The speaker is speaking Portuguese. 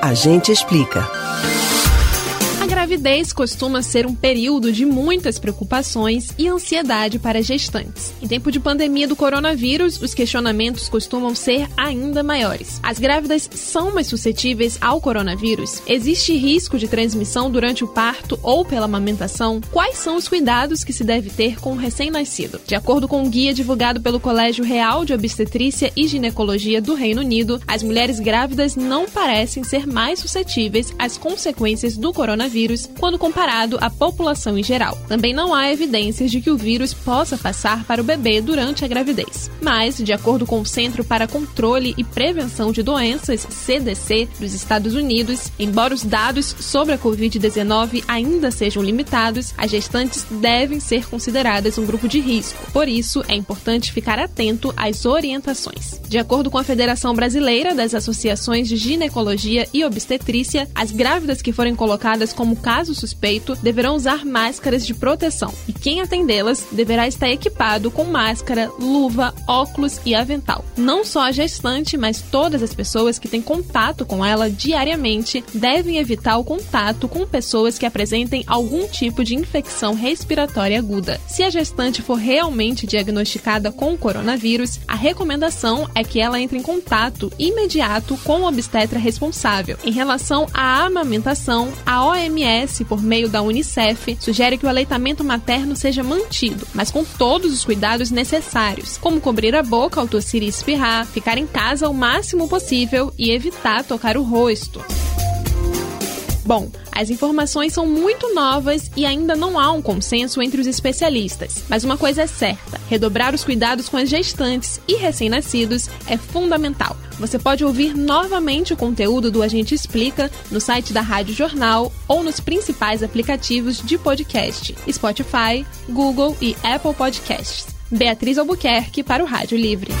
A gente explica gravidez costuma ser um período de muitas preocupações e ansiedade para gestantes. Em tempo de pandemia do coronavírus, os questionamentos costumam ser ainda maiores. As grávidas são mais suscetíveis ao coronavírus? Existe risco de transmissão durante o parto ou pela amamentação? Quais são os cuidados que se deve ter com o recém-nascido? De acordo com um guia divulgado pelo Colégio Real de Obstetrícia e Ginecologia do Reino Unido, as mulheres grávidas não parecem ser mais suscetíveis às consequências do coronavírus vírus quando comparado à população em geral. Também não há evidências de que o vírus possa passar para o bebê durante a gravidez. Mas, de acordo com o Centro para Controle e Prevenção de Doenças, CDC, dos Estados Unidos, embora os dados sobre a Covid-19 ainda sejam limitados, as gestantes devem ser consideradas um grupo de risco. Por isso, é importante ficar atento às orientações. De acordo com a Federação Brasileira das Associações de Ginecologia e Obstetrícia, as grávidas que forem colocadas como caso suspeito, deverão usar máscaras de proteção e quem atendê-las deverá estar equipado com máscara, luva, óculos e avental. Não só a gestante, mas todas as pessoas que têm contato com ela diariamente devem evitar o contato com pessoas que apresentem algum tipo de infecção respiratória aguda. Se a gestante for realmente diagnosticada com o coronavírus, a recomendação é que ela entre em contato imediato com o obstetra responsável. Em relação à amamentação, a OMS OMS, por meio da Unicef, sugere que o aleitamento materno seja mantido, mas com todos os cuidados necessários, como cobrir a boca ao tossir e espirrar, ficar em casa o máximo possível e evitar tocar o rosto. Bom, as informações são muito novas e ainda não há um consenso entre os especialistas. Mas uma coisa é certa: redobrar os cuidados com as gestantes e recém-nascidos é fundamental. Você pode ouvir novamente o conteúdo do Agente Explica no site da Rádio Jornal ou nos principais aplicativos de podcast: Spotify, Google e Apple Podcasts. Beatriz Albuquerque para o Rádio Livre.